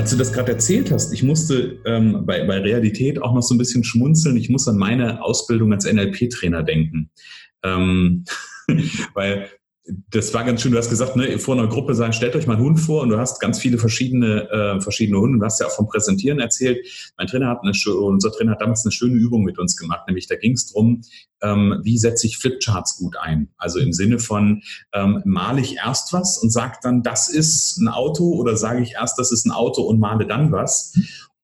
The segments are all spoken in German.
als du das gerade erzählt hast, ich musste ähm, bei, bei Realität auch noch so ein bisschen schmunzeln. Ich muss an meine Ausbildung als NLP-Trainer denken. Ähm, weil das war ganz schön. Du hast gesagt, ne, vor einer Gruppe sagen, stellt euch mal einen Hund vor und du hast ganz viele verschiedene, äh, verschiedene Hunde. Du hast ja auch vom Präsentieren erzählt. Mein Trainer hat eine, unser Trainer hat damals eine schöne Übung mit uns gemacht, nämlich da ging es darum, ähm, wie setze ich Flipcharts gut ein? Also im Sinne von, ähm, male ich erst was und sage dann, das ist ein Auto oder sage ich erst, das ist ein Auto und male dann was?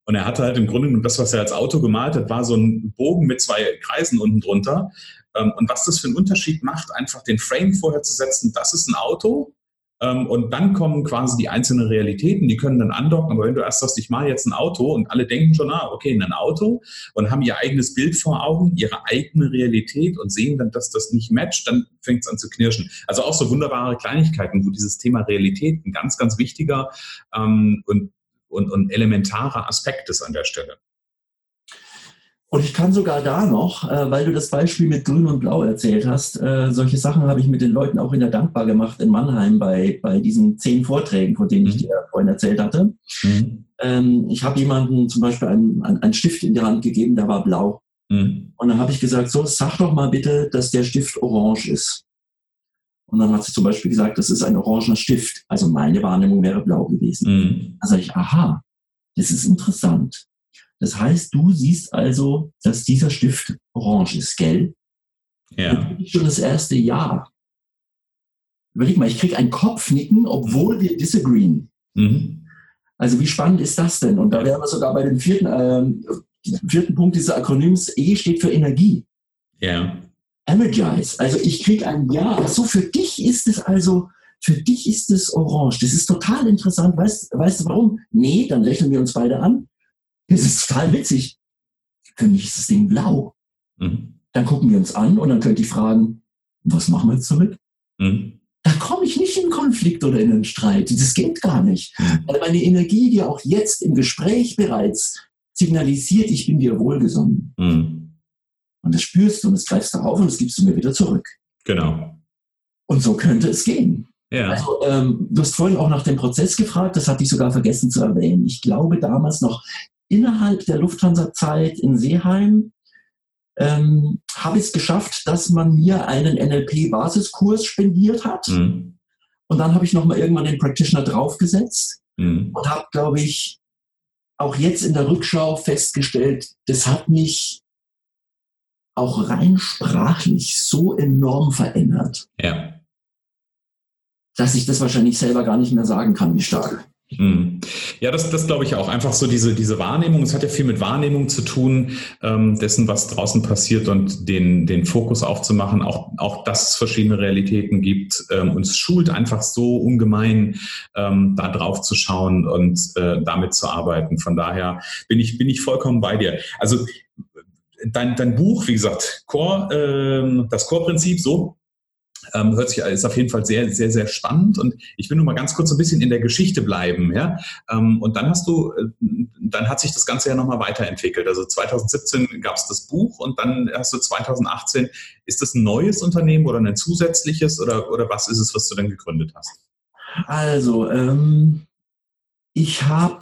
Und er hatte halt im Grunde das, was er als Auto gemalt hat, war so ein Bogen mit zwei Kreisen unten drunter. Ähm, und was das für einen Unterschied macht, einfach den Frame vorher zu setzen, das ist ein Auto. Ähm, und dann kommen quasi die einzelnen Realitäten, die können dann andocken. Aber wenn du erst sagst, ich mache jetzt ein Auto und alle denken schon, ah, okay, ein Auto und haben ihr eigenes Bild vor Augen, ihre eigene Realität und sehen dann, dass das nicht matcht, dann fängt es an zu knirschen. Also auch so wunderbare Kleinigkeiten, wo dieses Thema Realität ein ganz, ganz wichtiger ähm, und, und, und elementarer Aspekt ist an der Stelle. Und ich kann sogar da noch, äh, weil du das Beispiel mit Grün und Blau erzählt hast, äh, solche Sachen habe ich mit den Leuten auch in der Dankbar gemacht in Mannheim bei, bei diesen zehn Vorträgen, von denen mhm. ich dir vorhin erzählt hatte. Mhm. Ähm, ich habe jemandem zum Beispiel einen, einen, Stift in die Hand gegeben, der war blau. Mhm. Und dann habe ich gesagt, so, sag doch mal bitte, dass der Stift orange ist. Und dann hat sie zum Beispiel gesagt, das ist ein orangener Stift. Also meine Wahrnehmung wäre blau gewesen. Mhm. Dann sage ich, aha, das ist interessant. Das heißt, du siehst also, dass dieser Stift orange ist, gell? Ja. Das schon das erste Jahr. Überleg mal, ich kriege ein Kopfnicken, obwohl wir disagreeen. Mhm. Also wie spannend ist das denn? Und da wären wir sogar bei dem vierten, äh, vierten Punkt dieses Akronyms. E steht für Energie. Ja. Energize. Also ich kriege ein Ja. Ach so, für dich ist es also, für dich ist es orange. Das ist total interessant. Weißt, weißt du warum? Nee, dann lächeln wir uns beide an. Das ist total witzig. Für mich ist das Ding blau. Mhm. Dann gucken wir uns an und dann könnte ich fragen, was machen wir jetzt damit? Mhm. Da komme ich nicht in Konflikt oder in einen Streit. Das geht gar nicht. Weil meine Energie dir auch jetzt im Gespräch bereits signalisiert, ich bin dir wohlgesonnen. Mhm. Und das spürst du und das greifst du auf und das gibst du mir wieder zurück. Genau. Und so könnte es gehen. Ja. Also, ähm, du hast vorhin auch nach dem Prozess gefragt, das hatte ich sogar vergessen zu erwähnen. Ich glaube damals noch innerhalb der Lufthansa-Zeit in Seeheim ähm, habe ich es geschafft, dass man mir einen NLP-Basiskurs spendiert hat. Mhm. Und dann habe ich nochmal irgendwann den Practitioner draufgesetzt mhm. und habe, glaube ich, auch jetzt in der Rückschau festgestellt, das hat mich auch rein sprachlich so enorm verändert, ja. dass ich das wahrscheinlich selber gar nicht mehr sagen kann, wie stark. Hm. Ja, das, das glaube ich auch. Einfach so diese, diese Wahrnehmung. Es hat ja viel mit Wahrnehmung zu tun, ähm, dessen, was draußen passiert und den, den Fokus aufzumachen. Auch, auch dass es verschiedene Realitäten gibt. Ähm, und es schult einfach so ungemein, ähm, da drauf zu schauen und äh, damit zu arbeiten. Von daher bin ich, bin ich vollkommen bei dir. Also, dein, dein Buch, wie gesagt, Core, äh, das Core-Prinzip, so ähm, hört sich, ist auf jeden Fall sehr, sehr, sehr spannend. Und ich will nur mal ganz kurz ein bisschen in der Geschichte bleiben. Ja? Ähm, und dann hast du, äh, dann hat sich das Ganze ja nochmal weiterentwickelt. Also 2017 gab es das Buch und dann hast du 2018, ist das ein neues Unternehmen oder ein zusätzliches oder, oder was ist es, was du dann gegründet hast? Also, ähm, ich habe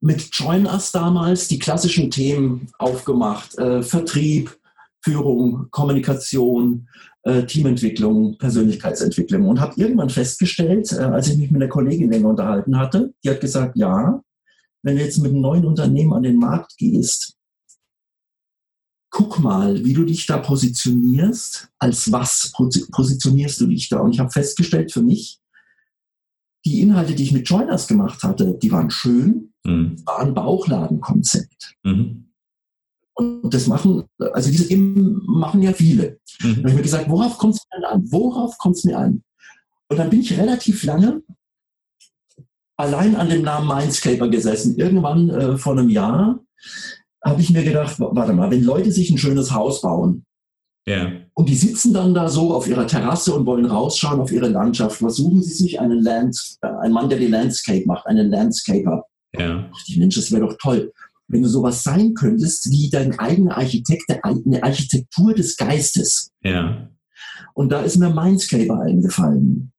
mit Join Us damals die klassischen Themen aufgemacht. Äh, Vertrieb, Führung, Kommunikation, Teamentwicklung, Persönlichkeitsentwicklung und habe irgendwann festgestellt, äh, als ich mich mit einer Kollegin länger unterhalten hatte, die hat gesagt, ja, wenn du jetzt mit einem neuen Unternehmen an den Markt gehst, guck mal, wie du dich da positionierst, als was positionierst du dich da? Und ich habe festgestellt für mich, die Inhalte, die ich mit Joiners gemacht hatte, die waren schön, mhm. waren Bauchladenkonzept. Mhm. Und das machen, also diese Themen machen ja viele. Mhm. Da habe ich mir gesagt, worauf kommt es mir an? Worauf kommt es mir an? Und dann bin ich relativ lange allein an dem Namen Mindscaper gesessen. Irgendwann äh, vor einem Jahr habe ich mir gedacht, warte mal, wenn Leute sich ein schönes Haus bauen yeah. und die sitzen dann da so auf ihrer Terrasse und wollen rausschauen auf ihre Landschaft, versuchen sie sich einen Land, äh, ein Mann, der die Landscape macht, einen Landscaper. Ja. Ich Mensch, das wäre doch toll wenn du sowas sein könntest wie dein eigener Architekt, eine Architektur des Geistes. Ja. Und da ist mir Mindscaper eingefallen.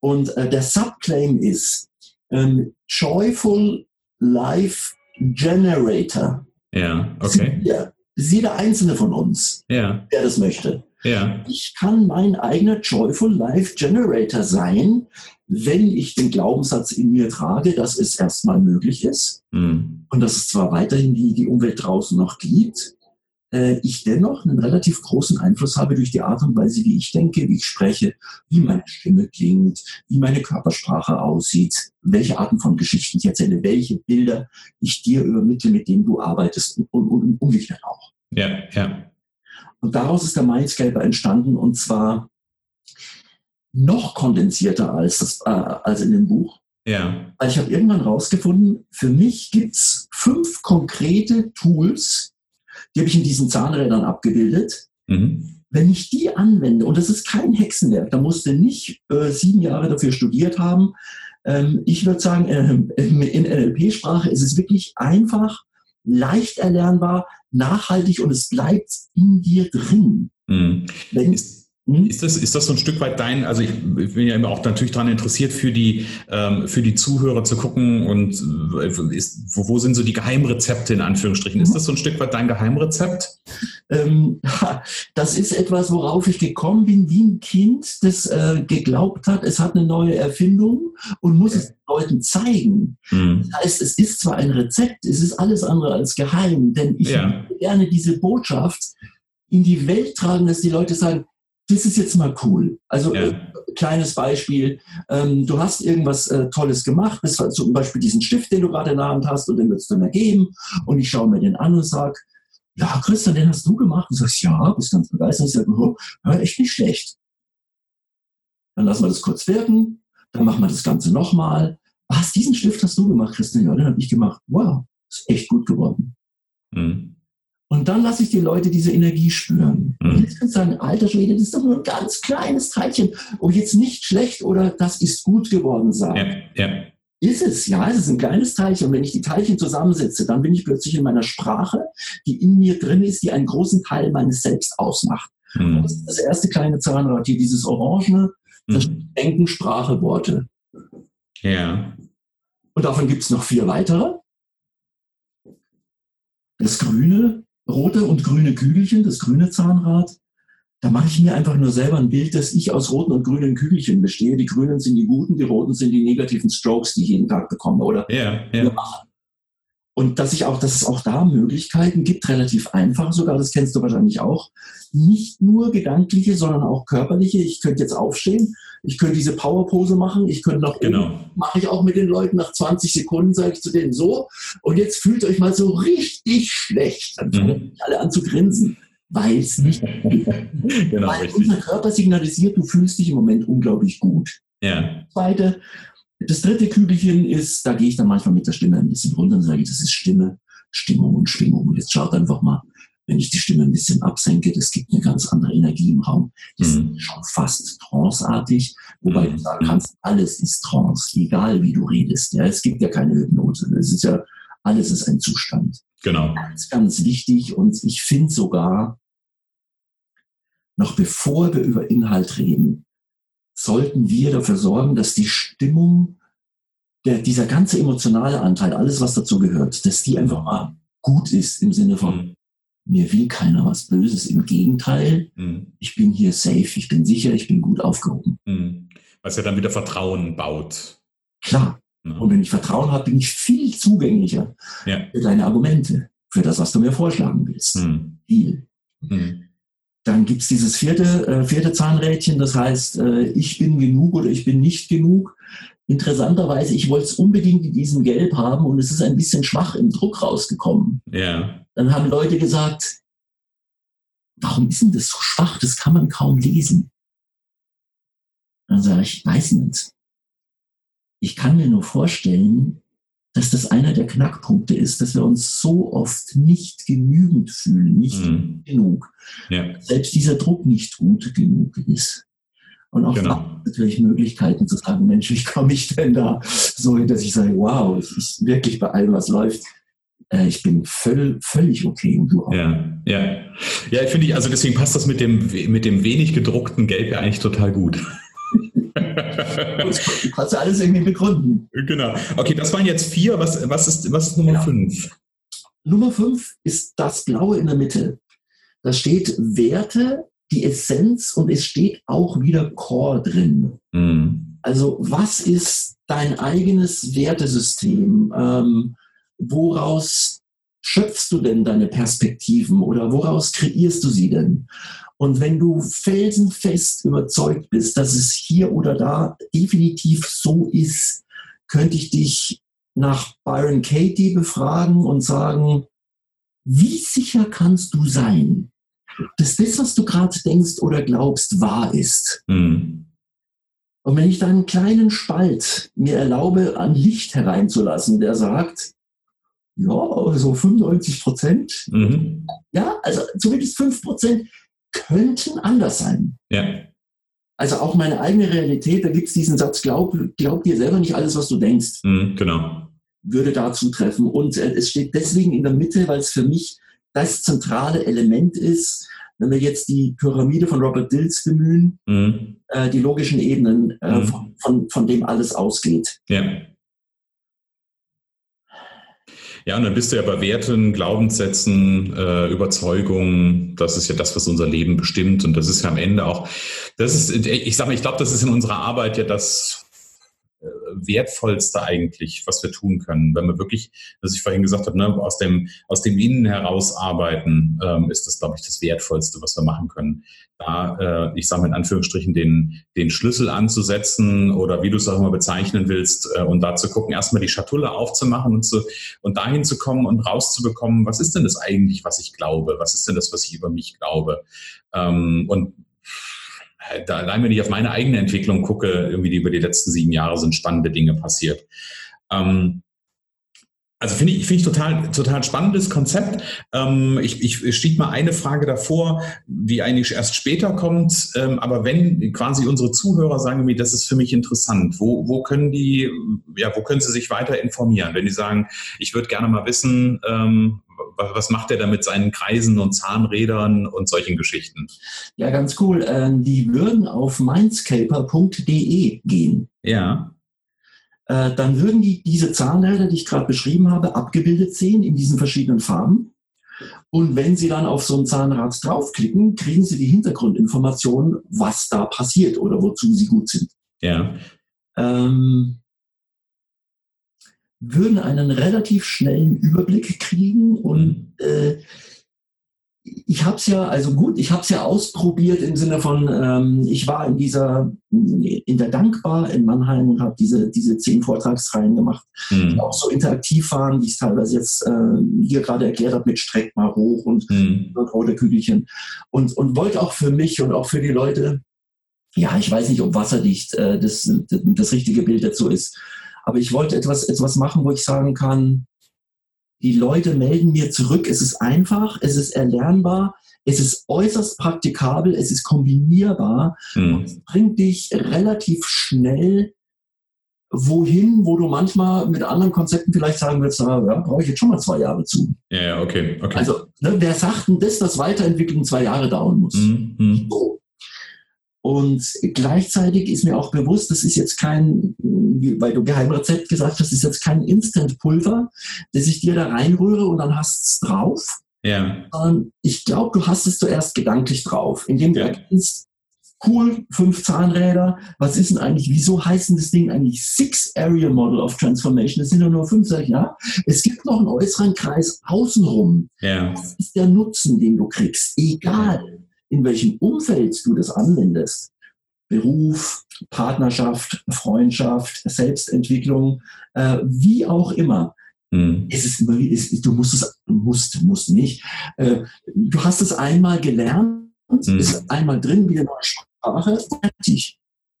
Und äh, der Subclaim ist ähm, Joyful Life Generator. Ja, okay. Ja, jeder einzelne von uns, ja. der das möchte. Ja. Ich kann mein eigener Joyful Life Generator sein, wenn ich den Glaubenssatz in mir trage, dass es erstmal möglich ist Mhm. und dass es zwar weiterhin die, die Umwelt draußen noch gibt, äh, ich dennoch einen relativ großen Einfluss habe durch die Art und Weise, wie ich denke, wie ich spreche, wie meine Stimme klingt, wie meine Körpersprache aussieht, welche Arten von Geschichten ich erzähle, welche Bilder ich dir übermittle, mit denen du arbeitest und, und, und umgekehrt auch. Ja, ja. Und daraus ist der Mindscaper entstanden und zwar noch kondensierter als, das, äh, als in dem Buch. Ja. Weil ich habe irgendwann rausgefunden, für mich gibt's fünf konkrete Tools, die habe ich in diesen Zahnrädern abgebildet. Mhm. Wenn ich die anwende, und das ist kein Hexenwerk, da musste nicht äh, sieben Jahre dafür studiert haben. Ähm, ich würde sagen, äh, in NLP-Sprache ist es wirklich einfach, leicht erlernbar, nachhaltig und es bleibt in dir drin. Mhm. Wenn, Ist? Ist, das, ist das so ein Stück weit dein, also ich bin ja immer auch natürlich daran interessiert, für die, ähm, für die Zuhörer zu gucken und äh, ist, wo, wo sind so die Geheimrezepte in Anführungsstrichen? Ist das so ein Stück weit dein Geheimrezept? Ähm, das ist etwas, worauf ich gekommen bin, wie ein Kind, das äh, geglaubt hat, es hat eine neue Erfindung und muss es Leuten zeigen. Mhm. Das heißt, es ist zwar ein Rezept, es ist alles andere als geheim, denn ich Ja. würde gerne diese Botschaft in die Welt tragen, dass die Leute sagen, das ist jetzt mal cool. Also Ja. äh, kleines Beispiel, ähm, du hast irgendwas äh, Tolles gemacht, das war zum Beispiel diesen Stift, den du gerade in der Hand hast und den würdest du mir geben und ich schaue mir den an und sage, ja, Christian, den hast du gemacht. Und du sagst, ja, bist ganz begeistert. Ich sage, oh, ja, echt nicht schlecht. Dann lassen wir das kurz wirken, dann machen wir das Ganze nochmal. Was, diesen Stift hast du gemacht, Christian? Ja, den habe ich gemacht. Wow, ist echt gut geworden. Mhm. Und dann lasse ich die Leute diese Energie spüren. Mhm. Und jetzt kannst du sagen, alter Schwede, das ist doch nur ein ganz kleines Teilchen. Ob jetzt nicht schlecht oder das ist gut geworden sagen. Ja, ja. Ist es, ja, es ist ein kleines Teilchen. Und wenn ich die Teilchen zusammensetze, dann bin ich plötzlich in meiner Sprache, die in mir drin ist, die einen großen Teil meines Selbst ausmacht. Mhm. Das ist das erste kleine Zahnrad hier, dieses Orangene, das Mhm. Denken, Sprache, Worte. Ja. Und davon gibt es noch vier weitere. Das grüne, rote und grüne Kügelchen, das grüne Zahnrad. Da mache ich mir einfach nur selber ein Bild, dass ich aus roten und grünen Kügelchen bestehe. Die grünen sind die guten, die roten sind die negativen Strokes, die ich jeden Tag bekomme. Oder Ja, ja. Und dass ich auch, dass es auch da Möglichkeiten gibt, relativ einfach sogar, das kennst du wahrscheinlich auch. Nicht nur gedankliche, sondern auch körperliche. Ich könnte jetzt aufstehen, ich könnte diese Powerpose machen, ich könnte noch Genau. mache ich auch mit den Leuten nach 20 Sekunden, sage ich zu denen so, und jetzt fühlt euch mal so richtig schlecht. Dann fangen Mhm. alle an zu grinsen, weil es nicht Genau, weil richtig. unser Körper signalisiert, du fühlst dich im Moment unglaublich gut. Ja. Zweite, das dritte Kügelchen ist, da gehe ich dann manchmal mit der Stimme ein bisschen runter und sage, das ist Stimme, Stimmung und Schwingung. Und jetzt schaut einfach mal, wenn ich die Stimme ein bisschen absenke, das gibt eine ganz andere Energie im Raum. Das Mhm. ist schon fast tranceartig, wobei Mhm. du sagen kannst, alles ist Trance, egal wie du redest. Ja, es gibt ja keine Hypnose. Es ist ja, alles ist ein Zustand. Genau. Ganz, ganz wichtig und ich finde sogar, noch bevor wir über Inhalt reden, sollten wir dafür sorgen, dass die Stimmung, der, dieser ganze emotionale Anteil, alles was dazu gehört, dass die einfach mal gut ist im Sinne von, Mhm. Mir will keiner was Böses. Im Gegenteil, Mhm. ich bin hier safe, ich bin sicher, ich bin gut aufgehoben. Mhm. Was ja dann wieder Vertrauen baut. Klar. Ne? Und wenn ich Vertrauen habe, bin ich viel zugänglicher Ja. für deine Argumente, für das, was du mir vorschlagen willst. Mhm. Viel. Mhm. Dann gibt's dieses vierte, äh, vierte Zahnrädchen, das heißt, äh, ich bin genug oder ich bin nicht genug. Interessanterweise, ich wollte es unbedingt in diesem Gelb haben und es ist ein bisschen schwach im Druck rausgekommen. Ja. Dann haben Leute gesagt, warum ist denn das so schwach? Das kann man kaum lesen. Dann sage ich, weiß nicht. Ich kann mir nur vorstellen, dass das einer der Knackpunkte ist, dass wir uns so oft nicht genügend fühlen, nicht Mhm. genug. Ja. Selbst dieser Druck nicht gut genug ist. Und auch Genau. natürlich Möglichkeiten zu sagen, Mensch, wie komme ich denn da so hin, dass ich sage, wow, ich, ich wirklich bei allem, was läuft, äh, ich bin völ, völlig okay und du auch. Ja, ja. Ja, ich finde, also deswegen passt das mit dem, mit dem wenig gedruckten Gelb ja eigentlich total gut. du kannst ja alles irgendwie begründen. Genau. Okay, das waren jetzt vier. Was, was, ist, was ist Nummer genau. fünf? Nummer fünf ist das Blaue in der Mitte. Da steht Werte, die Essenz und es steht auch wieder Core drin. Mhm. Also was ist dein eigenes Wertesystem? Ähm, woraus schöpfst du denn deine Perspektiven oder woraus kreierst du sie denn? Und wenn du felsenfest überzeugt bist, dass es hier oder da definitiv so ist, könnte ich dich nach Byron Katie befragen und sagen, wie sicher kannst du sein, dass das, was du gerade denkst oder glaubst, wahr ist? Mhm. Und wenn ich da einen kleinen Spalt mir erlaube, an Licht hereinzulassen, der sagt, ja, so 95 Prozent, mhm. ja, also zumindest 5 Prozent könnten anders sein. Ja. Also auch meine eigene Realität, da gibt es diesen Satz, glaub, glaub dir selber nicht alles, was du denkst. Mhm, genau. Würde dazu treffen. Und äh, es steht deswegen in der Mitte, weil es für mich das zentrale Element ist, wenn wir jetzt die Pyramide von Robert Dills bemühen, mhm. äh, die logischen Ebenen, äh, mhm. von, von, von, dem alles ausgeht. Ja. Ja, und dann bist du ja bei Werten, Glaubenssätzen, äh, Überzeugungen. Das ist ja das, was unser Leben bestimmt. Und das ist ja am Ende auch, das ist, ich sage mal, ich glaube, das ist in unserer Arbeit ja das wertvollste eigentlich, was wir tun können. Wenn wir wirklich, was ich vorhin gesagt habe, ne, aus, dem, aus dem Innen heraus arbeiten, ähm, ist das, glaube ich, das Wertvollste, was wir machen können. Da, äh, ich sage mal in Anführungsstrichen, den, den Schlüssel anzusetzen oder wie du es auch immer bezeichnen willst äh, und da zu gucken, erstmal die Schatulle aufzumachen und, zu, und dahin zu kommen und rauszubekommen, was ist denn das eigentlich, was ich glaube? Was ist denn das, was ich über mich glaube? Ähm, und da allein wenn ich auf meine eigene Entwicklung gucke, irgendwie die über die letzten sieben Jahre sind spannende Dinge passiert. Ähm, also finde ich, finde ich total, total spannendes Konzept. Ähm, ich, ich stieg mal eine Frage davor, die eigentlich erst später kommt. Ähm, aber wenn quasi unsere Zuhörer sagen mir, das ist für mich interessant, wo, wo können die, ja, wo können sie sich weiter informieren? Wenn die sagen, ich würde gerne mal wissen, ähm, was macht er da mit seinen Kreisen und Zahnrädern und solchen Geschichten? Ja, ganz cool. Ähm, die würden auf mindscaper.de gehen. Ja. Äh, dann würden die diese Zahnräder, die ich gerade beschrieben habe, abgebildet sehen in diesen verschiedenen Farben. Und wenn Sie dann auf so ein Zahnrad draufklicken, kriegen Sie die Hintergrundinformationen, was da passiert oder wozu Sie gut sind. Ja. Ähm, würden einen relativ schnellen Überblick kriegen und mhm. äh, ich habe es ja, also gut, ich habe es ja ausprobiert im Sinne von, ähm, ich war in dieser, in der Dankbar in Mannheim und habe diese, diese zehn Vortragsreihen gemacht, mhm. die auch so interaktiv waren, wie ich es teilweise jetzt äh, hier gerade erklärt habe, mit Streck mal hoch und, mhm. rote Kügelchen. Und, und wollte auch für mich und auch für die Leute, ja, ich weiß nicht, ob wasserdicht äh, das, das richtige Bild dazu ist, aber ich wollte etwas, etwas machen, wo ich sagen kann, die Leute melden mir zurück, es ist einfach, es ist erlernbar, es ist äußerst praktikabel, es ist kombinierbar mhm. es bringt dich relativ schnell wohin, wo du manchmal mit anderen Konzepten vielleicht sagen willst, ja, brauche ich jetzt schon mal zwei Jahre zu. Ja, okay, okay. Also, ne, wer sagt denn das, dass Weiterentwicklung zwei Jahre dauern muss? Mhm. So. Und gleichzeitig ist mir auch bewusst, das ist jetzt kein, weil du Geheimrezept gesagt hast, ist jetzt kein Instant-Pulver, das ich dir da reinrühre und dann hast es drauf. Ja. Ich glaube, du hast es zuerst gedanklich drauf, indem du ja. erkennst, cool, fünf Zahnräder, was ist denn eigentlich, wieso heißen das Ding eigentlich Six Area Model of Transformation? Das sind ja nur fünf, sag ich, ja. Es gibt noch einen äußeren Kreis außenrum. Ja. Das ist der Nutzen, den du kriegst, egal in welchem Umfeld du das anwendest, Beruf, Partnerschaft, Freundschaft, Selbstentwicklung, äh, wie auch immer. Mhm. Es ist immer, es, du musst es, musst, musst nicht. Äh, du hast es einmal gelernt, mhm. ist einmal drin wie eine neue Sprache, fertig.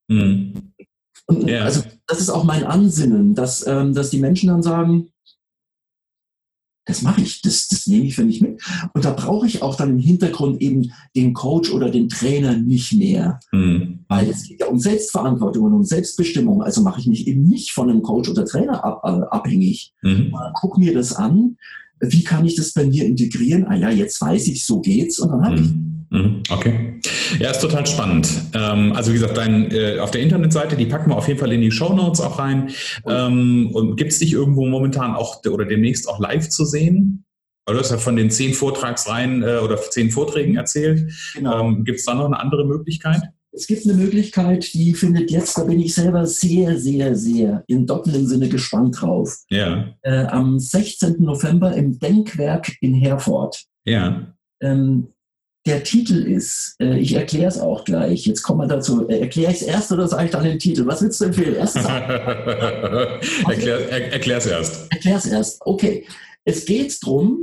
Mhm. Ja. Also das ist auch mein Ansinnen, dass, ähm, dass die Menschen dann sagen, das mache ich, das, das nehme ich für mich mit. Und da brauche ich auch dann im Hintergrund eben den Coach oder den Trainer nicht mehr. Mhm. Weil es geht ja um Selbstverantwortung und um Selbstbestimmung. Also mache ich mich eben nicht von einem Coach oder Trainer ab, äh, abhängig. Mhm. Guck mir das an. Wie kann ich das bei mir integrieren? Ah ja, jetzt weiß ich, so geht's. Und dann habe mhm. ich. Okay. Ja, ist total spannend. Ähm, also wie gesagt, dein, äh, auf der Internetseite, die packen wir auf jeden Fall in die Show Notes auch rein. Ähm, und gibt es dich irgendwo momentan auch oder demnächst auch live zu sehen? Du hast ja von den zehn Vortragsreihen äh, oder zehn Vorträgen erzählt. Genau. Ähm, gibt es da noch eine andere Möglichkeit? Es gibt eine Möglichkeit, die findet jetzt, da bin ich selber sehr, sehr, sehr im doppelten Sinne gespannt drauf. Ja. Äh, am 16. November im Denkwerk in Herford. Ja. Ähm, der Titel ist, äh, ich erkläre es auch gleich, jetzt kommen wir dazu, äh, erkläre ich es erst oder sage ich dann den Titel? Was willst du empfehlen? Erst erklär, er, erklär es erst. Erklär es erst, okay. Es geht darum,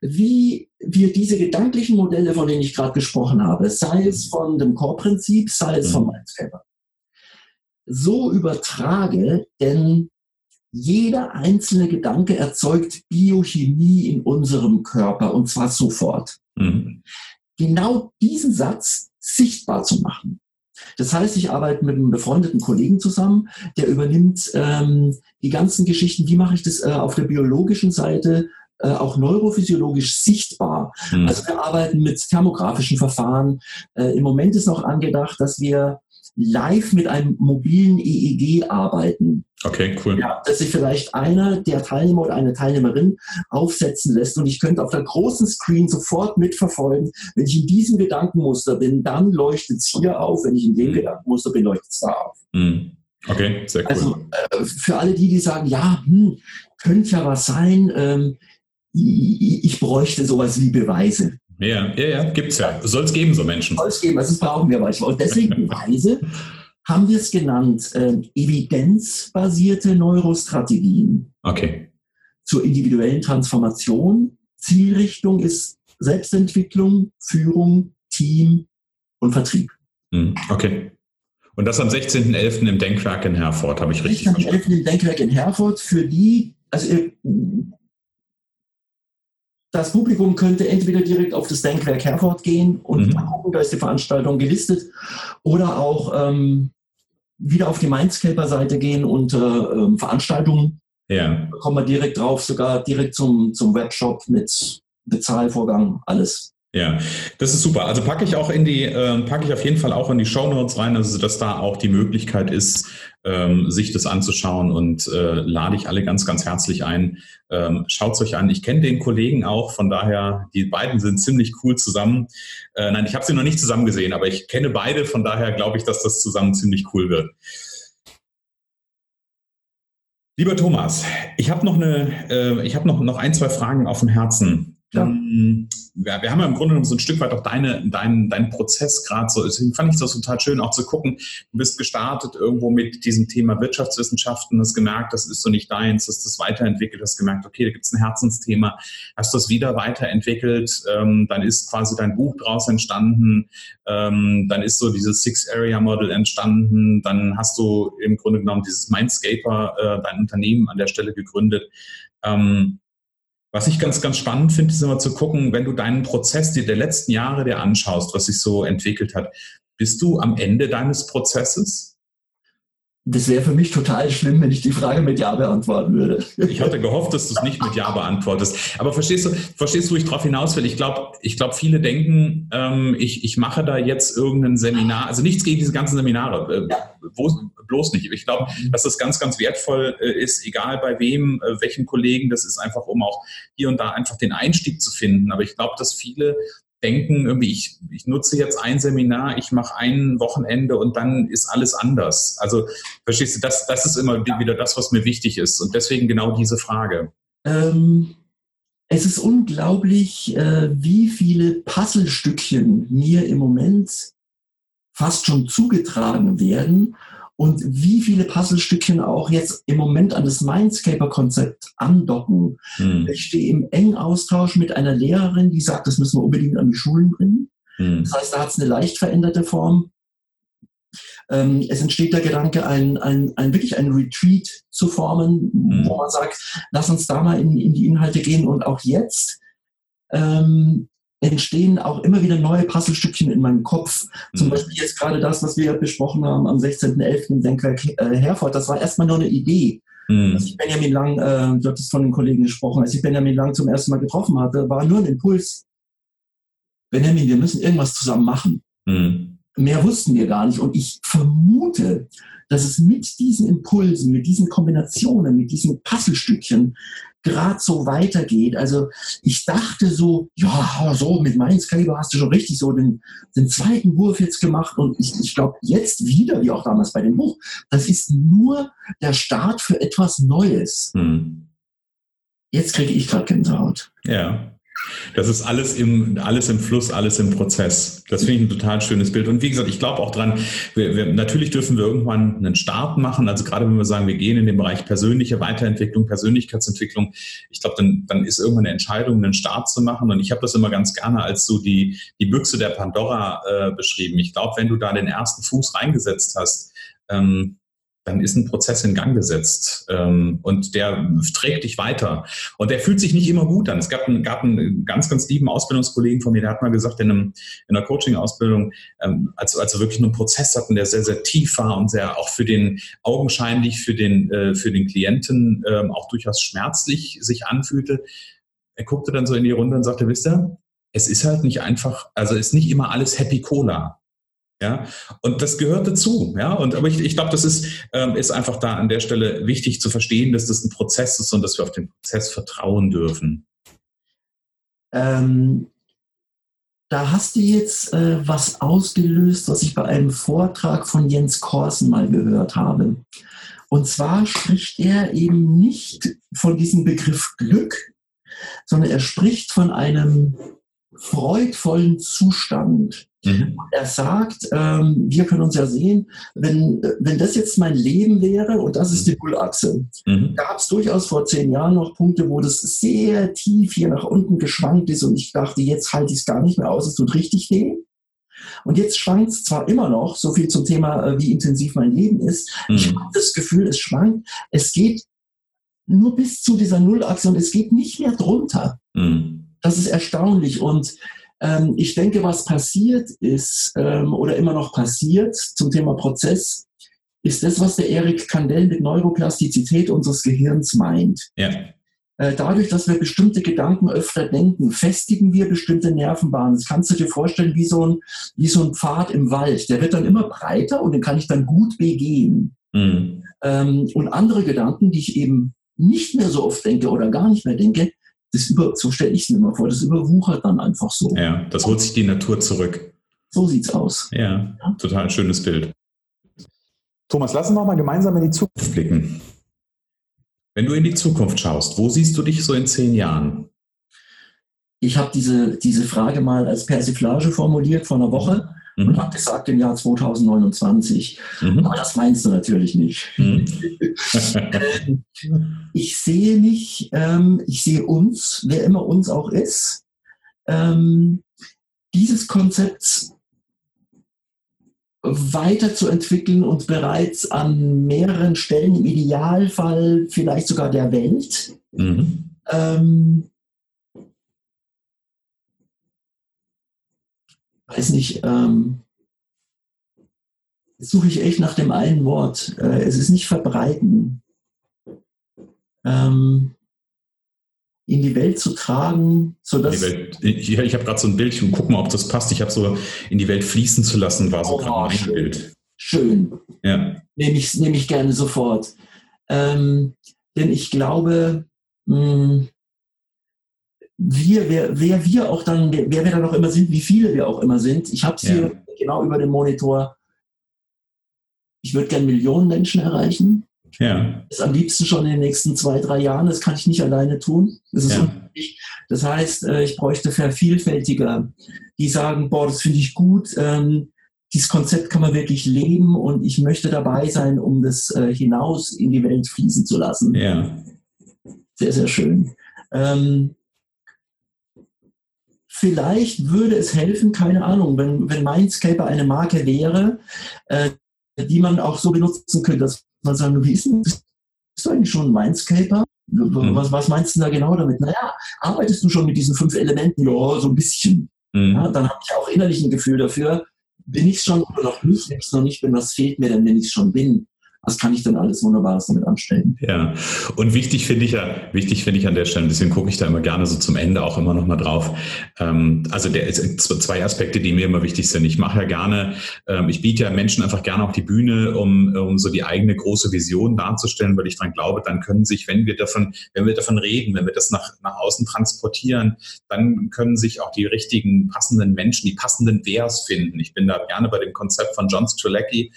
wie wir diese gedanklichen Modelle, von denen ich gerade gesprochen habe, sei es von dem Core-Prinzip, sei es vom mhm. Mindscaper, so übertrage, denn jeder einzelne Gedanke erzeugt Biochemie in unserem Körper und zwar sofort. Mhm genau diesen Satz sichtbar zu machen. Das heißt, ich arbeite mit einem befreundeten Kollegen zusammen, der übernimmt ähm, die ganzen Geschichten, wie mache ich das äh, auf der biologischen Seite äh, auch neurophysiologisch sichtbar. Mhm. Also wir arbeiten mit thermografischen Verfahren. Äh, Im Moment ist noch angedacht, dass wir live mit einem mobilen EEG arbeiten. Okay, cool. Ja, dass sich vielleicht einer der Teilnehmer oder eine Teilnehmerin aufsetzen lässt und ich könnte auf der großen Screen sofort mitverfolgen, wenn ich in diesem Gedankenmuster bin, dann leuchtet es hier auf, wenn ich in dem mhm. Gedankenmuster bin, leuchtet es da auf. Mhm. Okay, sehr cool. Also äh, für alle die, die sagen, ja, hm, könnte ja was sein, ähm, ich, ich bräuchte sowas wie Beweise. Ja, ja, ja, gibt es ja. Soll es geben, so Menschen. Soll es geben, also das brauchen wir manchmal. Und deswegen Beweise haben wir es genannt, äh, evidenzbasierte Neurostrategien. Okay. Zur individuellen Transformation. Zielrichtung ist Selbstentwicklung, Führung, Team und Vertrieb. Hm, okay. Und das am 16.11. im Denkwerk in Herford, habe ich richtig verstanden. 16.11. im Denkwerk in Herford für die, also das Publikum könnte entweder direkt auf das Denkwerk Herford gehen und mhm. gucken, da ist die Veranstaltung gelistet, oder auch ähm, wieder auf die Mindscaper-Seite gehen unter äh, ähm, Veranstaltungen. Ja. Da kommen wir direkt drauf, sogar direkt zum, zum Webshop mit Bezahlvorgang, alles. Ja, das ist super. Also packe ich auch in die, äh, packe ich auf jeden Fall auch in die Show Notes rein, also dass da auch die Möglichkeit ist, ähm, sich das anzuschauen und äh, lade ich alle ganz, ganz herzlich ein. Ähm, Schaut es euch an. Ich kenne den Kollegen auch, von daher, die beiden sind ziemlich cool zusammen. Äh, nein, ich habe sie noch nicht zusammen gesehen, aber ich kenne beide, von daher glaube ich, dass das zusammen ziemlich cool wird. Lieber Thomas, ich habe noch eine, äh, ich habe noch, noch ein, zwei Fragen auf dem Herzen. Ja. Ähm, wir, haben ja im Grunde genommen so ein Stück weit auch deine, deinen, deinen Prozess gerade so. Deswegen fand ich das total schön, auch zu gucken. Du bist gestartet irgendwo mit diesem Thema Wirtschaftswissenschaften, hast gemerkt, das ist so nicht deins, hast das weiterentwickelt, hast gemerkt, okay, da gibt es ein Herzensthema, hast das wieder weiterentwickelt, ähm, dann ist quasi dein Buch draus entstanden, ähm, dann ist so dieses Six-Area-Model entstanden, dann hast du im Grunde genommen dieses Mindscaper, äh, dein Unternehmen an der Stelle gegründet. Ähm, was ich ganz, ganz spannend finde, ist immer zu gucken, wenn du deinen Prozess dir der letzten Jahre dir anschaust, was sich so entwickelt hat, bist du am Ende deines Prozesses? Das wäre für mich total schlimm, wenn ich die Frage mit Ja beantworten würde. Ich hatte gehofft, dass du es nicht mit Ja beantwortest. Aber verstehst du, verstehst du, wo ich drauf hinaus will? Ich glaube, ich glaube, viele denken, ähm, ich, ich mache da jetzt irgendein Seminar. Also nichts gegen diese ganzen Seminare. Äh, ja. wo, bloß nicht. Ich glaube, dass das ganz, ganz wertvoll äh, ist, egal bei wem, äh, welchen Kollegen. Das ist einfach, um auch hier und da einfach den Einstieg zu finden. Aber ich glaube, dass viele denken, irgendwie, ich, ich nutze jetzt ein Seminar, ich mache ein Wochenende und dann ist alles anders. Also verstehst du, das, das ist immer wieder das, was mir wichtig ist. Und deswegen genau diese Frage. Ähm, es ist unglaublich, äh, wie viele Puzzlestückchen mir im Moment fast schon zugetragen werden und wie viele Puzzlestückchen auch jetzt im Moment an das Mindscaper-Konzept andocken. Hm. Ich stehe im engen Austausch mit einer Lehrerin, die sagt, das müssen wir unbedingt an die Schulen bringen. Hm. Das heißt, da hat es eine leicht veränderte Form. Ähm, es entsteht der Gedanke, ein, ein, ein wirklich ein Retreat zu formen, hm. wo man sagt, lass uns da mal in, in die Inhalte gehen und auch jetzt ähm, entstehen auch immer wieder neue Puzzlestückchen in meinem Kopf. Zum mhm. Beispiel jetzt gerade das, was wir besprochen haben am 16.11. im Denkwerk äh, Herford. Das war erstmal nur eine Idee. Mhm. Als ich Benjamin Lang, äh, du hattest von den Kollegen gesprochen, als ich Benjamin Lang zum ersten Mal getroffen hatte, war nur ein Impuls. Benjamin, wir müssen irgendwas zusammen machen. Mhm. Mehr wussten wir gar nicht. Und ich vermute, dass es mit diesen Impulsen, mit diesen Kombinationen, mit diesen Puzzlestückchen gerade so weitergeht. Also ich dachte so, ja, so mit Mindscaper hast du schon richtig so den, den zweiten Wurf jetzt gemacht und ich, ich glaube jetzt wieder, wie auch damals bei dem Buch, das ist nur der Start für etwas Neues. Hm. Jetzt kriege ich gerade Gänsehaut. Ja. Das ist alles im, alles im Fluss, alles im Prozess. Das finde ich ein total schönes Bild. Und wie gesagt, ich glaube auch dran, wir, wir, natürlich dürfen wir irgendwann einen Start machen. Also gerade wenn wir sagen, wir gehen in den Bereich persönliche Weiterentwicklung, Persönlichkeitsentwicklung, ich glaube, dann, dann ist irgendwann eine Entscheidung, einen Start zu machen. Und ich habe das immer ganz gerne als so die, die Büchse der Pandora äh, beschrieben. Ich glaube, wenn du da den ersten Fuß reingesetzt hast, ähm, dann ist ein Prozess in Gang gesetzt ähm, und der trägt dich weiter. Und der fühlt sich nicht immer gut an. Es gab einen, gab einen ganz, ganz lieben Ausbildungskollegen von mir, der hat mal gesagt, in, einem, in einer Coaching-Ausbildung, ähm, als, als wir wirklich einen Prozess hatten, der sehr, sehr tief war und sehr auch für den, augenscheinlich für den, äh, für den Klienten äh, auch durchaus schmerzlich sich anfühlte. Er guckte dann so in die Runde und sagte, wisst ihr, es ist halt nicht einfach, also ist nicht immer alles Happy Cola. Ja, und das gehört dazu. Ja, und aber ich, ich glaube, das ist, ähm, ist einfach da an der Stelle wichtig zu verstehen, dass das ein Prozess ist und dass wir auf den Prozess vertrauen dürfen. Ähm, da hast du jetzt äh, was ausgelöst, was ich bei einem Vortrag von Jens Korsen mal gehört habe. Und zwar spricht er eben nicht von diesem Begriff Glück, sondern er spricht von einem freudvollen Zustand. Mhm. Er sagt, ähm, wir können uns ja sehen, wenn, wenn das jetzt mein Leben wäre und das ist die Nullachse, mhm. gab es durchaus vor zehn Jahren noch Punkte, wo das sehr tief hier nach unten geschwankt ist und ich dachte, jetzt halte ich es gar nicht mehr aus, es tut richtig weh. Und jetzt schwankt es zwar immer noch, so viel zum Thema, äh, wie intensiv mein Leben ist. Mhm. Ich habe das Gefühl, es schwankt. Es geht nur bis zu dieser Nullachse und es geht nicht mehr drunter. Mhm. Das ist erstaunlich. Und ähm, ich denke, was passiert ist ähm, oder immer noch passiert zum Thema Prozess, ist das, was der Erik Kandel mit Neuroplastizität unseres Gehirns meint. Ja. Äh, dadurch, dass wir bestimmte Gedanken öfter denken, festigen wir bestimmte Nervenbahnen. Das kannst du dir vorstellen wie so ein, wie so ein Pfad im Wald. Der wird dann immer breiter und den kann ich dann gut begehen. Mhm. Ähm, und andere Gedanken, die ich eben nicht mehr so oft denke oder gar nicht mehr denke, das über, so stelle ich es mir immer vor, das überwuchert dann einfach so. Ja, das holt sich die Natur zurück. So sieht's aus. Ja, ja. total schönes Bild. Thomas, lass uns noch mal gemeinsam in die Zukunft blicken. Wenn du in die Zukunft schaust, wo siehst du dich so in zehn Jahren? Ich habe diese, diese Frage mal als Persiflage formuliert vor einer Woche mhm. und habe gesagt im Jahr 2029. Mhm. Aber das meinst du natürlich nicht. Mhm. ich sehe mich, ähm, ich sehe uns, wer immer uns auch ist, ähm, dieses Konzept weiterzuentwickeln und bereits an mehreren Stellen, im Idealfall vielleicht sogar der Welt, mhm. ähm, weiß nicht, ähm, suche ich echt nach dem einen Wort. Äh, es ist nicht verbreiten. Ähm, in die Welt zu tragen, sodass. Welt, ich, ich habe gerade so ein Bildchen, guck mal, ob das passt. Ich habe so in die Welt fließen zu lassen, war so oh, gerade mein schön. Bild. Schön. Ja. Nehme ich, nehm ich gerne sofort. Ähm, denn ich glaube, mh, hm, wir, wer, wer wir auch dann, wer, wir dann auch immer sind, wie viele wir auch immer sind. Ich habe es ja. hier genau über dem Monitor. Ich würde gerne Millionen Menschen erreichen. Ja. Das ist am liebsten schon in den nächsten zwei, drei Jahren. Das kann ich nicht alleine tun. Das ist ja. Das heißt, äh, ich bräuchte Vervielfältiger, die sagen, boah, das finde ich gut. Ähm, dieses Konzept kann man wirklich leben und ich möchte dabei sein, um das äh, hinaus in die Welt fließen zu lassen. Ja. Sehr, sehr schön. Ähm, vielleicht würde es helfen, keine Ahnung, wenn, wenn Mindscaper eine Marke wäre, äh, die man auch so benutzen könnte, dass man sagen, wie ist denn das? Bist du eigentlich schon ein Mindscaper? Mhm. Was, was meinst du da genau damit? Naja, arbeitest du schon mit diesen fünf Elementen? Ja, so ein bisschen. Mhm. Ja, dann habe ich auch innerlich ein Gefühl dafür, bin ich schon oder noch nicht? Wenn ich es noch nicht bin, was fehlt mir denn, wenn ich es schon bin? Was kann ich denn alles Wunderbares damit anstellen? Ja, und wichtig finde ich ja, wichtig finde ich an der Stelle, deswegen gucke ich da immer gerne so zum Ende auch immer noch mal drauf. Ähm, also der zwei Aspekte, die mir immer wichtig sind. Ich mache ja gerne, ähm, ich biete ja Menschen einfach gerne auch die Bühne, um, um so die eigene große Vision darzustellen, weil ich daran glaube, dann können sich, wenn wir davon, wenn wir davon reden, wenn wir das nach, nach außen transportieren, dann können sich auch die richtigen passenden Menschen, die passenden Wers finden. Ich bin da gerne bei dem Konzept von John Strzelecki,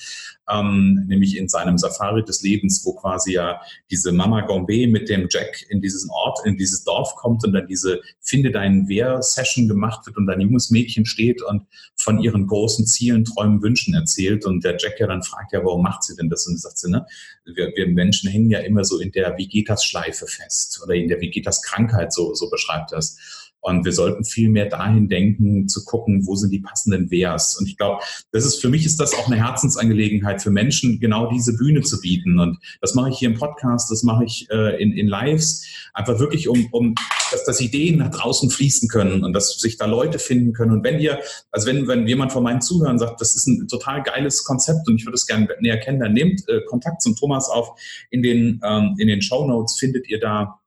ähm, nämlich in seinem Safari des Lebens, wo quasi ja diese Mama Gombe mit dem Jack in diesen Ort, in dieses Dorf kommt und dann diese Finde deinen Wehr-Session gemacht wird und ein junges Mädchen steht und von ihren großen Zielen, Träumen, Wünschen erzählt und der Jack ja dann fragt, ja, warum macht sie denn das? Und sagt sie, ne, wir, wir Menschen hängen ja immer so in der Wie geht das Schleife fest oder in der Wie geht das Krankheit, so, so beschreibt das. Und wir sollten viel mehr dahin denken, zu gucken, wo sind die passenden Wehrs. Und ich glaube, das ist für mich ist das auch eine Herzensangelegenheit für Menschen, genau diese Bühne zu bieten. Und das mache ich hier im Podcast, das mache ich äh, in, in Lives, einfach wirklich, um, um dass, dass Ideen nach draußen fließen können und dass sich da Leute finden können. Und wenn ihr, also wenn, wenn jemand von meinen Zuhörern sagt, das ist ein total geiles Konzept und ich würde es gerne näher kennen, dann nehmt äh, Kontakt zum Thomas auf. In den, ähm, in den Show Notes findet ihr da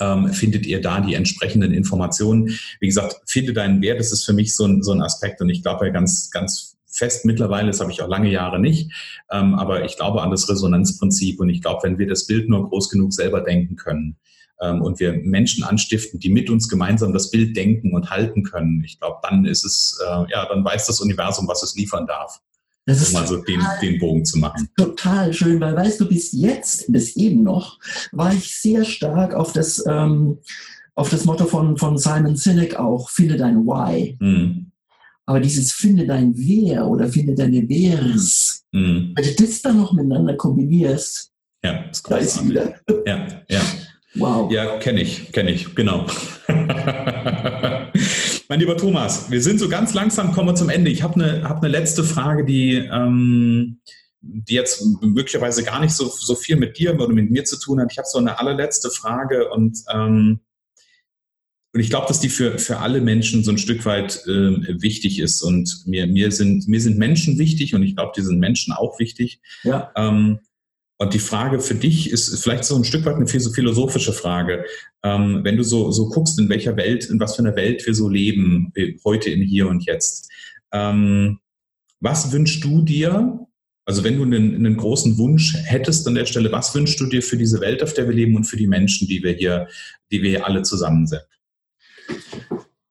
ähm, findet ihr da die entsprechenden Informationen. Wie gesagt, finde deinen Wert, das ist für mich so ein, so ein Aspekt und ich glaube ja ganz, ganz fest mittlerweile, das habe ich auch lange Jahre nicht, ähm, aber ich glaube an das Resonanzprinzip und ich glaube, wenn wir das Bild nur groß genug selber denken können, ähm, und wir Menschen anstiften, die mit uns gemeinsam das Bild denken und halten können, ich glaube, dann ist es, äh, ja, dann weiß das Universum, was es liefern darf. Das ist um also den, den Bogen zu machen. Total schön, weil weißt du, bis jetzt, bis eben noch, war ich sehr stark auf das, ähm, auf das Motto von, von Simon Sinek auch, finde dein Why. Mhm. Aber dieses finde dein Wer oder finde deine Wers, mhm. wenn du das dann noch miteinander kombinierst, ja, das da ist wieder. Ja, ja. Wow. Ja, kenne ich, kenne ich, genau. Mein lieber Thomas, wir sind so ganz langsam, kommen wir zum Ende. Ich habe eine hab ne letzte Frage, die, ähm, die jetzt möglicherweise gar nicht so, so viel mit dir oder mit mir zu tun hat. Ich habe so eine allerletzte Frage und, ähm, und ich glaube, dass die für, für alle Menschen so ein Stück weit äh, wichtig ist. Und mir, mir, sind, mir sind Menschen wichtig und ich glaube, die sind Menschen auch wichtig. Ja. Ähm, und die Frage für dich ist vielleicht so ein Stück weit eine philosophische Frage. Ähm, wenn du so, so guckst, in welcher Welt, in was für einer Welt wir so leben, äh, heute im Hier und Jetzt. Ähm, was wünschst du dir, also wenn du einen, einen, großen Wunsch hättest an der Stelle, was wünschst du dir für diese Welt, auf der wir leben und für die Menschen, die wir hier, die wir hier alle zusammen sind?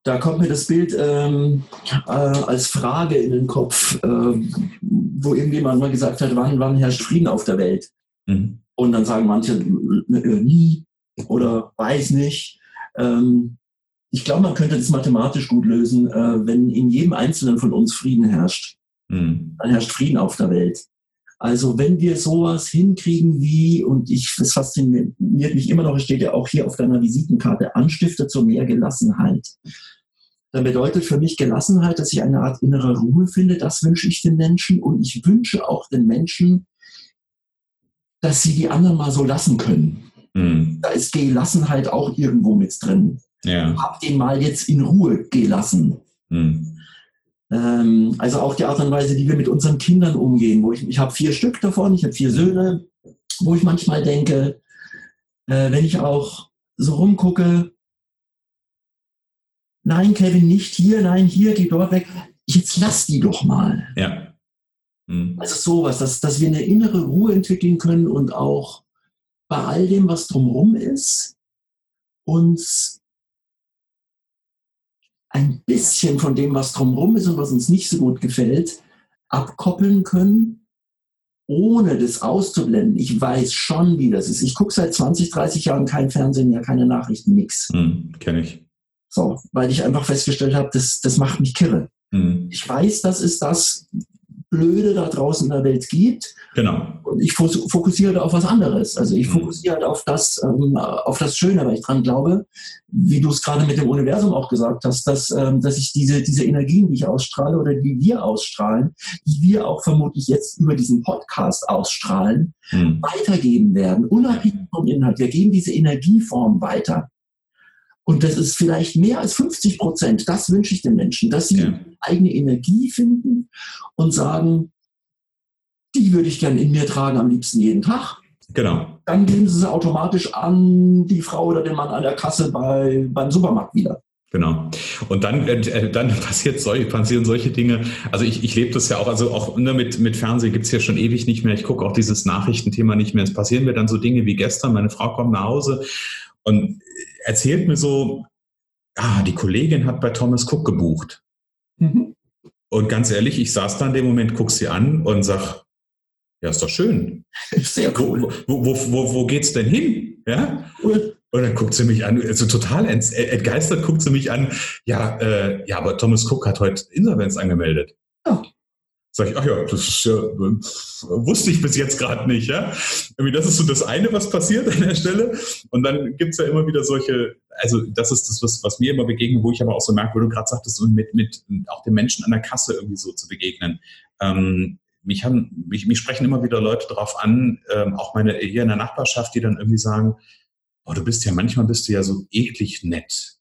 Da kommt mir das Bild ähm, äh, als Frage in den Kopf, äh, wo irgendjemand mal gesagt hat, wann, wann herrscht Frieden auf der Welt? Mhm. Und dann sagen manche, äh, nie oder weiß nicht. Ähm, ich glaube, man könnte das mathematisch gut lösen, äh, wenn in jedem Einzelnen von uns Frieden herrscht. Mhm. Dann herrscht Frieden auf der Welt. Also wenn wir sowas hinkriegen wie, und ich, das fasziniert mich immer noch, es steht ja auch hier auf deiner Visitenkarte, Anstifter zu mehr Gelassenheit dann bedeutet für mich Gelassenheit, dass ich eine Art innere Ruhe finde. Das wünsche ich den Menschen. Und ich wünsche auch den Menschen, dass sie die anderen mal so lassen können. Mhm. Da ist Gelassenheit auch irgendwo mit drin. Ja. Hab den mal jetzt in Ruhe gelassen. Mhm. Ähm, also auch die Art und Weise, wie wir mit unseren Kindern umgehen. Wo ich ich habe vier Stück davon, ich habe vier Söhne, wo ich manchmal denke, äh, wenn ich auch so rumgucke, nein, Kevin, nicht hier, nein, hier, geh dort weg. Jetzt lass die doch mal. Ja. Mhm. Also sowas, dass, dass wir eine innere Ruhe entwickeln können und auch bei all dem, was drumherum ist, uns ein bisschen von dem, was drumherum ist und was uns nicht so gut gefällt, abkoppeln können, ohne das auszublenden. Ich weiß schon, wie das ist. Ich gucke seit 20, 30 Jahren kein Fernsehen mehr, keine Nachrichten, nichts. Hm, Kenne ich. So, weil ich einfach festgestellt habe, das, das macht mich kirre. Mhm. Ich weiß, dass es das Blöde da draußen in der Welt gibt. Genau. Und ich fokussiere auf was anderes. Also ich mhm. fokussiere halt auf das, ähm, auf das Schöne, weil ich dran glaube, wie du es gerade mit dem Universum auch gesagt hast, dass, ähm, dass ich diese, diese Energien, die ich ausstrahle oder die wir ausstrahlen, die wir auch vermutlich jetzt über diesen Podcast ausstrahlen, mhm. weitergeben werden, unabhängig vom Inhalt. Wir geben diese Energieform weiter. Und das ist vielleicht mehr als 50 Prozent. Das wünsche ich den Menschen, dass sie ja. eigene Energie finden und sagen, die würde ich gerne in mir tragen, am liebsten jeden Tag. Genau. Dann geben sie sie automatisch an die Frau oder den Mann an der Kasse bei, beim Supermarkt wieder. Genau. Und dann, äh, dann passiert solche, passieren solche Dinge. Also ich, ich lebe das ja auch, also auch ne, mit, mit Fernsehen gibt's ja schon ewig nicht mehr. Ich gucke auch dieses Nachrichtenthema nicht mehr. Es passieren mir dann so Dinge wie gestern, meine Frau kommt nach Hause und erzählt mir so, ah, die Kollegin hat bei Thomas Cook gebucht. Mhm. Und ganz ehrlich, ich saß da in dem Moment, guck sie an und sag, ja, ist doch schön. Sehr cool. Wo, wo, wo, wo geht's denn hin? Ja? Cool. Und dann guckt sie mich an, also total entgeistert guckt sie mich an. Ja, äh, ja, aber Thomas Cook hat heute Insolvenz angemeldet. Ja. Sag ich, ach ja, das ist ja, wusste ich bis jetzt gerade nicht, ja. Irgendwie das ist so das eine, was passiert an der Stelle. Und dann gibt's ja immer wieder solche, also das ist das, was, was mir immer begegnet, wo ich aber auch so merke, wo du gerade sagtest, mit, mit auch den Menschen an der Kasse irgendwie so zu begegnen. Ähm, mich haben, mich, mich sprechen immer wieder Leute darauf an, ähm, auch meine hier in der Nachbarschaft, die dann irgendwie sagen, oh, du bist ja, manchmal bist du ja so eklig nett.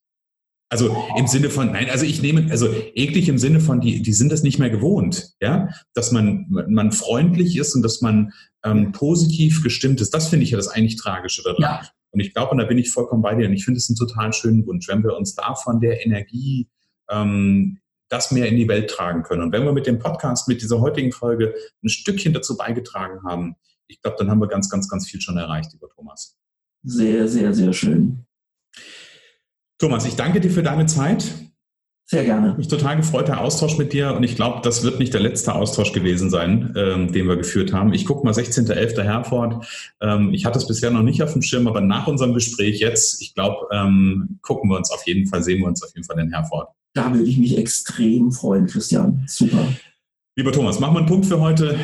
Also im Sinne von, nein, also ich nehme, also eklig im Sinne von, die, die sind das nicht mehr gewohnt, ja, dass man, man freundlich ist und dass man ähm, positiv gestimmt ist. Das finde ich ja das eigentlich Tragische daran. Ja. Und ich glaube, und da bin ich vollkommen bei dir, und ich finde es einen total schönen Wunsch, wenn wir uns da von der Energie ähm, das mehr in die Welt tragen können. Und wenn wir mit dem Podcast, mit dieser heutigen Folge ein Stückchen dazu beigetragen haben, ich glaube, dann haben wir ganz, ganz, ganz viel schon erreicht, lieber Thomas. Sehr, sehr, sehr schön. Thomas, ich danke dir für deine Zeit. Sehr gerne. Mich total gefreut, der Austausch mit dir. Und ich glaube, das wird nicht der letzte Austausch gewesen sein, ähm, den wir geführt haben. Ich gucke mal 16.11. Herford. Ähm, ich hatte es bisher noch nicht auf dem Schirm, aber nach unserem Gespräch jetzt, ich glaube, ähm, gucken wir uns auf jeden Fall, sehen wir uns auf jeden Fall in Herford. Da würde ich mich extrem freuen, Christian. Super. Lieber Thomas, machen wir einen Punkt für heute.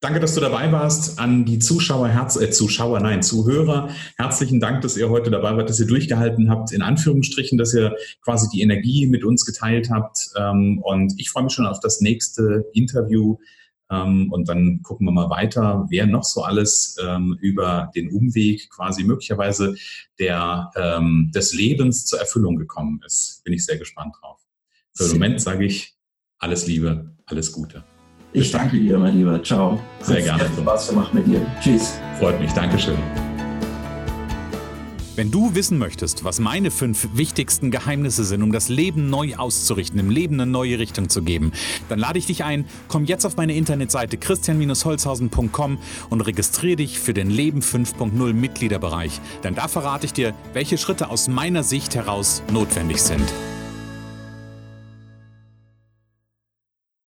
Danke, dass du dabei warst. An die Zuschauer, Herz, äh, Zuschauer, nein, Zuhörer, herzlichen Dank, dass ihr heute dabei wart, dass ihr durchgehalten habt, in Anführungsstrichen, dass ihr quasi die Energie mit uns geteilt habt. Ähm, und ich freue mich schon auf das nächste Interview. Ähm, und dann gucken wir mal weiter, wer noch so alles ähm, über den Umweg quasi möglicherweise der, ähm, des Lebens zur Erfüllung gekommen ist. Bin ich sehr gespannt drauf. Für den Moment sage ich alles Liebe, alles Gute. Ich danke dir, mein Lieber. Ciao. Sehr gerne. Hat Spaß gemacht mit dir. Tschüss. Freut mich. Dankeschön. Wenn du wissen möchtest, was meine fünf wichtigsten Geheimnisse sind, um das Leben neu auszurichten, im Leben eine neue Richtung zu geben, dann lade ich dich ein, komm jetzt auf meine Internetseite christian-holzhausen.com und registriere dich für den Leben 5.0 Mitgliederbereich. Denn da verrate ich dir, welche Schritte aus meiner Sicht heraus notwendig sind.